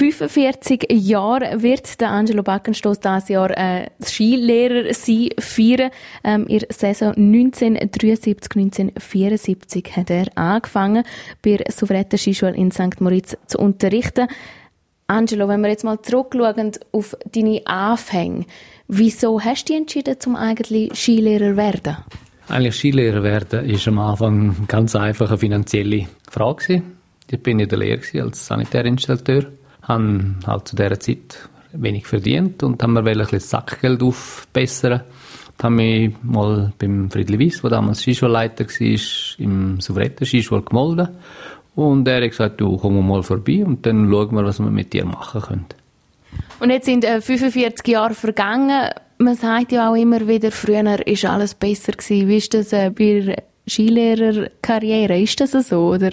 45 Jahre wird der Angelo Backenstoss dieses Jahr äh, Skilehrer sein, feiern. Ähm, in der Saison 1973, 1974 hat er angefangen, bei der Souveräten Skischule in St. Moritz zu unterrichten. Angelo, wenn wir jetzt mal zurückschauen auf deine Anfänge, wieso hast du dich entschieden, zum eigentlich Skilehrer zu werden? Eigentlich Skilehrer werden ist am Anfang ganz einfach eine finanzielle Frage. Ich bin in der Lehre als Sanitärinstallateur, habe halt zu dieser Zeit wenig verdient und haben mir ein bisschen Sackgeld aufbessern. Ich habe mich mal beim Friedli Weiss, der damals Skischulleiter war, im Souveräten Skischule gemolden und er hat gesagt, du komm mal vorbei und dann schauen wir, was wir mit dir machen können. Und jetzt sind äh, 45 Jahre vergangen. Man sagt ja auch immer wieder, früher ist alles besser gewesen. Wie ist das äh, bei der Skilehrerkarriere? Ist das so oder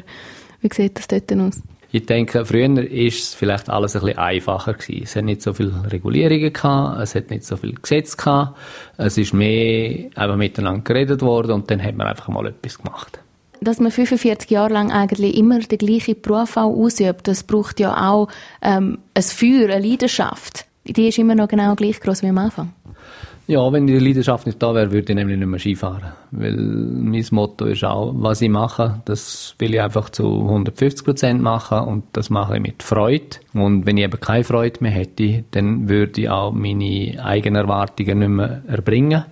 wie sieht das dort aus? Ich denke, früher ist es vielleicht alles ein bisschen einfacher gewesen. Es hat nicht so viele Regulierungen gehabt, es hat nicht so viele Gesetze gehabt. Es ist mehr einfach miteinander geredet worden und dann hat man einfach mal etwas gemacht dass man 45 Jahre lang eigentlich immer den gleichen Beruf ausübt, das braucht ja auch ähm, ein Feuer, eine Leidenschaft. Die ist immer noch genau gleich groß wie am Anfang. Ja, wenn die Leidenschaft nicht da wäre, würde ich nämlich nicht mehr Skifahren. Weil mein Motto ist auch, was ich mache, das will ich einfach zu 150 Prozent machen und das mache ich mit Freude. Und wenn ich eben keine Freude mehr hätte, dann würde ich auch meine eigenen Erwartungen nicht mehr erbringen.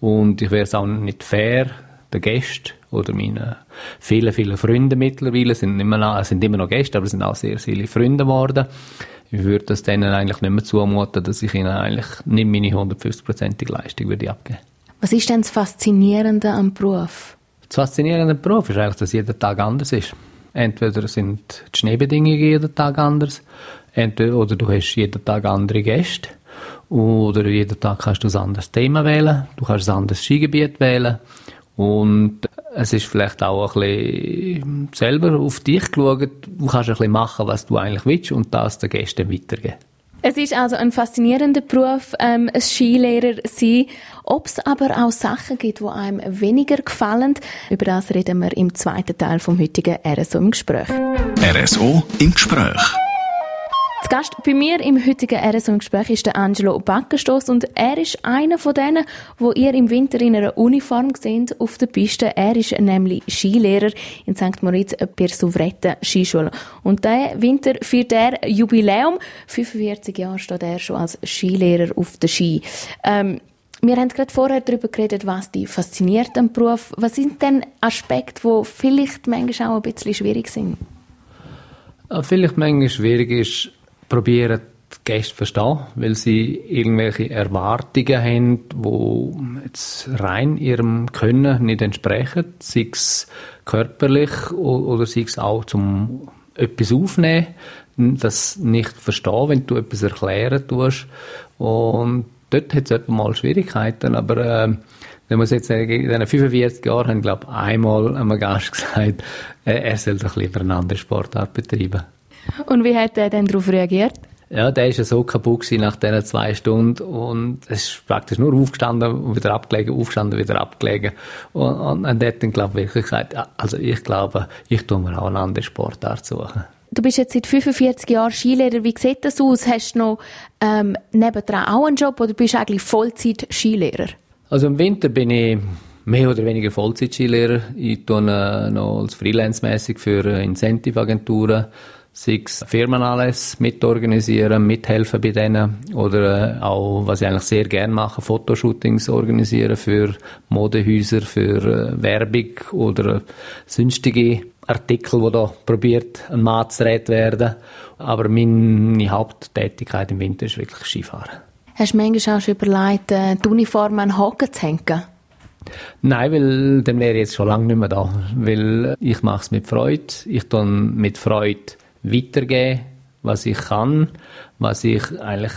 Und ich wäre es auch nicht fair, den Gästen oder meine vielen, vielen Freunde mittlerweile sind immer noch, sind immer noch Gäste, aber sind auch sehr viele Freunde geworden. Ich würde das denen eigentlich nicht mehr zumuten, dass ich ihnen eigentlich nicht meine 150-prozentige Leistung würde abgeben Was ist denn das Faszinierende am Beruf? Das Faszinierende am Beruf ist eigentlich, dass jeder Tag anders ist. Entweder sind die Schneebedingungen jeden Tag anders, entweder, oder du hast jeden Tag andere Gäste, oder jeden Tag kannst du ein anderes Thema wählen, du kannst ein anderes Skigebiet wählen. Und es ist vielleicht auch ein bisschen selber auf dich geschaut. Du kannst ein bisschen machen, was du eigentlich willst und das den Gästen weitergeben. Es ist also ein faszinierender Beruf, ähm, ein Skilehrer sein. Ob es aber auch Sachen gibt, die einem weniger gefallen, über das reden wir im zweiten Teil vom heutigen RSO im Gespräch. RSO im Gespräch. Zu Gast bei mir im heutigen RSO im Gespräch ist der Angelo Backenstoss und er ist einer von denen, wo ihr im Winter in einer Uniform seht auf der Piste. Er ist nämlich Skilehrer in St. Moritz per Souvrette Skischule. Und der Winter feiert er Jubiläum. 45 Jahre steht er schon als Skilehrer auf der Ski. Ähm, wir haben gerade vorher darüber geredet, was die fasziniert am Beruf. Was sind denn Aspekte, die vielleicht manchmal auch ein bisschen schwierig sind? Vielleicht manchmal schwierig ist, probieren die Gäste zu verstehen, weil sie irgendwelche Erwartungen haben, die jetzt rein ihrem Können nicht entsprechen, sei es körperlich oder sei es auch zum etwas aufnehmen, das nicht verstehen, wenn du etwas erklären tust. Und dort hat es mal Schwierigkeiten, aber äh, wenn man jetzt in diesen 45 Jahren haben, glaube ich, einmal einem Gast gesagt, äh, er soll doch lieber eine andere Sportart betreiben. Und wie hat er dann darauf reagiert? Ja, der ist ja so kaputt nach diesen zwei Stunden und es ist praktisch nur aufgestanden und wieder abgelegen, aufgestanden, wieder abgelegen. Und, und, und er hat dann, glaube ich, wirklich gesagt, also ich glaube, ich tue mir auch eine andere Sportart suchen. Du bist jetzt seit 45 Jahren Skilehrer. Wie sieht das aus? Hast du noch ähm, nebendran auch einen Job oder bist du eigentlich Vollzeit-Skilehrer? Also im Winter bin ich mehr oder weniger Vollzeit-Skilehrer. Ich tue äh, noch als Freelance-mäßig für äh, Incentive-Agenturen sei es Firmenanlässe mitorganisieren, mithelfen bei denen oder äh, auch, was ich eigentlich sehr gerne mache, Fotoshootings organisieren für Modehäuser, für äh, Werbung oder sonstige Artikel, wo da probiert ein Mann zu werden. Aber meine Haupttätigkeit im Winter ist wirklich Skifahren. Hast du manchmal auch schon überlegt, äh, die Uniform an den Haken zu hängen? Nein, weil dann wäre ich jetzt schon lange nicht mehr da. Weil ich mache es mit Freude. Ich tue mit Freude weitergeben, was ich kann, was ich eigentlich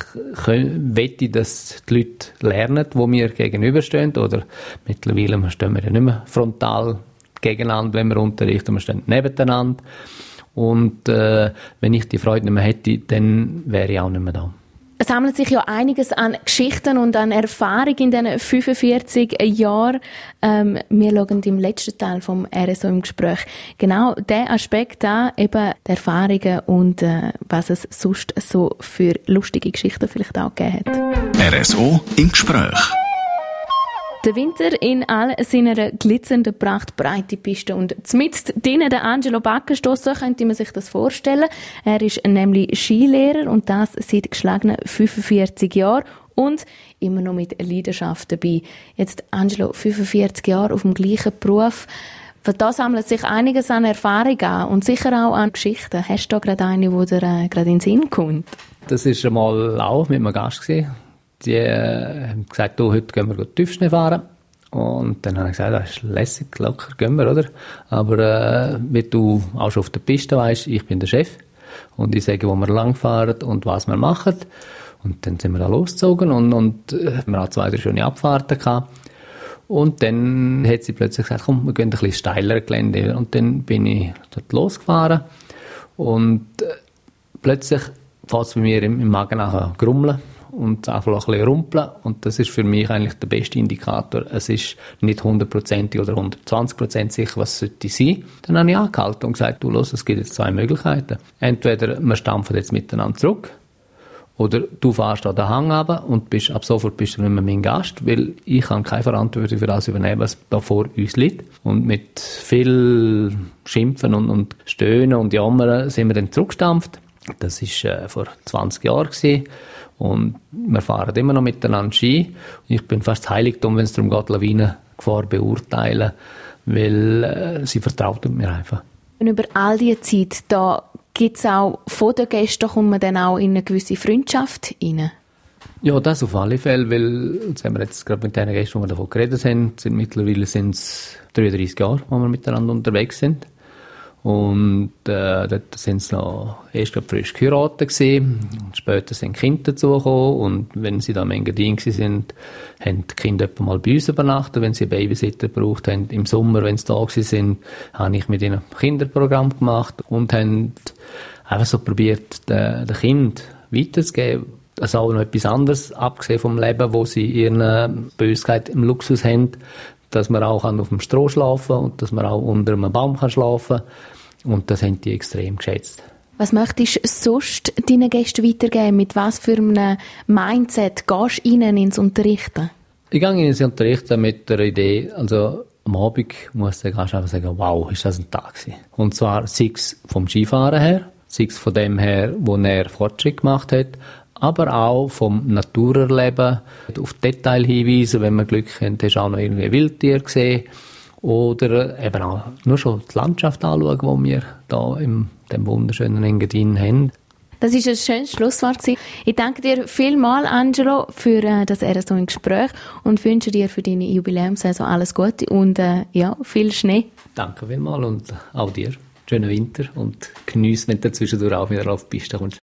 wette, dass die Leute lernen, die mir gegenüberstehen. Oder mittlerweile stehen wir ja nicht mehr frontal gegeneinander, wenn wir unterrichten, wir stehen nebeneinander. Und äh, wenn ich die Freude nicht mehr hätte, dann wäre ich auch nicht mehr da. Sammelt sich ja einiges an Geschichten und an Erfahrung in diesen 45 Jahren. Ähm, wir schauen im letzten Teil vom RSO im Gespräch genau den Aspekt an, eben die Erfahrungen und äh, was es sonst so für lustige Geschichten vielleicht auch gegeben hat. RSO im Gespräch. Der Winter in all seiner glitzernden Pracht, breite Piste und mit drinnen der Angelo Backenstoss, so könnte man sich das vorstellen. Er ist nämlich Skilehrer und das seit geschlagenen 45 Jahren und immer noch mit Leidenschaft dabei. Jetzt Angelo, 45 Jahre auf dem gleichen Beruf. Da sammelt sich einiges an Erfahrung an und sicher auch an Geschichten. Hast du da gerade eine, die dir äh, gerade in den Sinn kommt? Das war einmal auch mit einem Gast. Gewesen die haben gesagt, du, heute gehen wir Tiefschnee fahren. Und dann habe ich gesagt, das ist lässig, locker, gehen wir, oder? Aber äh, wie du auch schon auf der Piste weißt, ich bin der Chef und ich sage, wo wir langfahren und was wir machen. Und dann sind wir da losgezogen und, und äh, wir hatten zwei, drei schöne Abfahrten gehabt. Und dann hat sie plötzlich gesagt, komm, wir gehen ein bisschen steiler Gelände. Und dann bin ich dort losgefahren und äh, plötzlich fährt es bei mir im, im Magen nachher grummeln und einfach ein bisschen rumpeln. Und das ist für mich eigentlich der beste Indikator. Es ist nicht hundertprozentig oder 120% sicher, was es sollte sein. Dann habe ich angehalten und gesagt, du los, es gibt jetzt zwei Möglichkeiten. Entweder wir stampfen jetzt miteinander zurück oder du fährst an den Hang runter und bist, ab sofort bist du nicht mehr mein Gast, weil ich kann keine Verantwortung für das übernehmen, was da vor uns liegt. Und mit viel Schimpfen und, und Stöhnen und Jammern sind wir dann zurückgestampft. Das war äh, vor 20 Jahren gewesen. Und wir fahren immer noch miteinander Ski. Ich bin fast Heiligtum, wenn es darum geht, Lawinengefahr beurteilen, weil äh, sie vertraut mir einfach. Und über all diese Zeit, da gibt es auch von den Gästen, kommt man dann auch in eine gewisse Freundschaft rein? Ja, das auf alle Fälle, weil, jetzt haben wir jetzt gerade mit den Gästen, die wir davon geredet haben, sind mittlerweile sind es 33 Jahre, wo wir miteinander unterwegs sind. Und äh, dort sind sie noch erst frisch geheiratet gewesen. Später sind Kinder dazugekommen. Und wenn sie da im Engadin sind, haben die Kinder etwa mal bei uns übernachtet, wenn sie einen Babysitter gebraucht haben. Im Sommer, wenn sie da sind, habe ich mit ihnen ein Kinderprogramm gemacht und haben einfach so probiert, den, den Kind weiterzugeben. Also auch noch etwas anderes, abgesehen vom Leben, wo sie ihre Bösheit im Luxus haben, dass man auch auf dem Stroh schlafen kann und dass man auch unter einem Baum kann schlafen kann. Und das haben die extrem geschätzt. Was möchtest du sonst deinen Gästen weitergeben? Mit was für einem Mindset gehst du ihnen ins Unterrichten? Ich gehe ins Unterrichten mit der Idee, also am Abend muss der Gast einfach sagen, wow, ist das ein Tag gewesen. Und zwar sei es vom Skifahren her, sei es von dem her, wo er Fortschritt gemacht hat, aber auch vom Naturerleben, auf Detail hinweisen, wenn man Glück hat, hast du auch noch irgendwie Wildtier gesehen oder eben auch nur schon die Landschaft anschauen, die wir da in dem wunderschönen Engadin haben. Das ist ein schönes Schlusswort. Ich danke dir vielmals, Angelo, für äh, das RSO Gespräch und wünsche dir für deine Jubiläumssaison alles Gute und äh, ja, viel Schnee. Danke vielmals und auch dir. Schönen Winter und genieß, wenn du zwischendurch auch wieder auf die Piste kommst.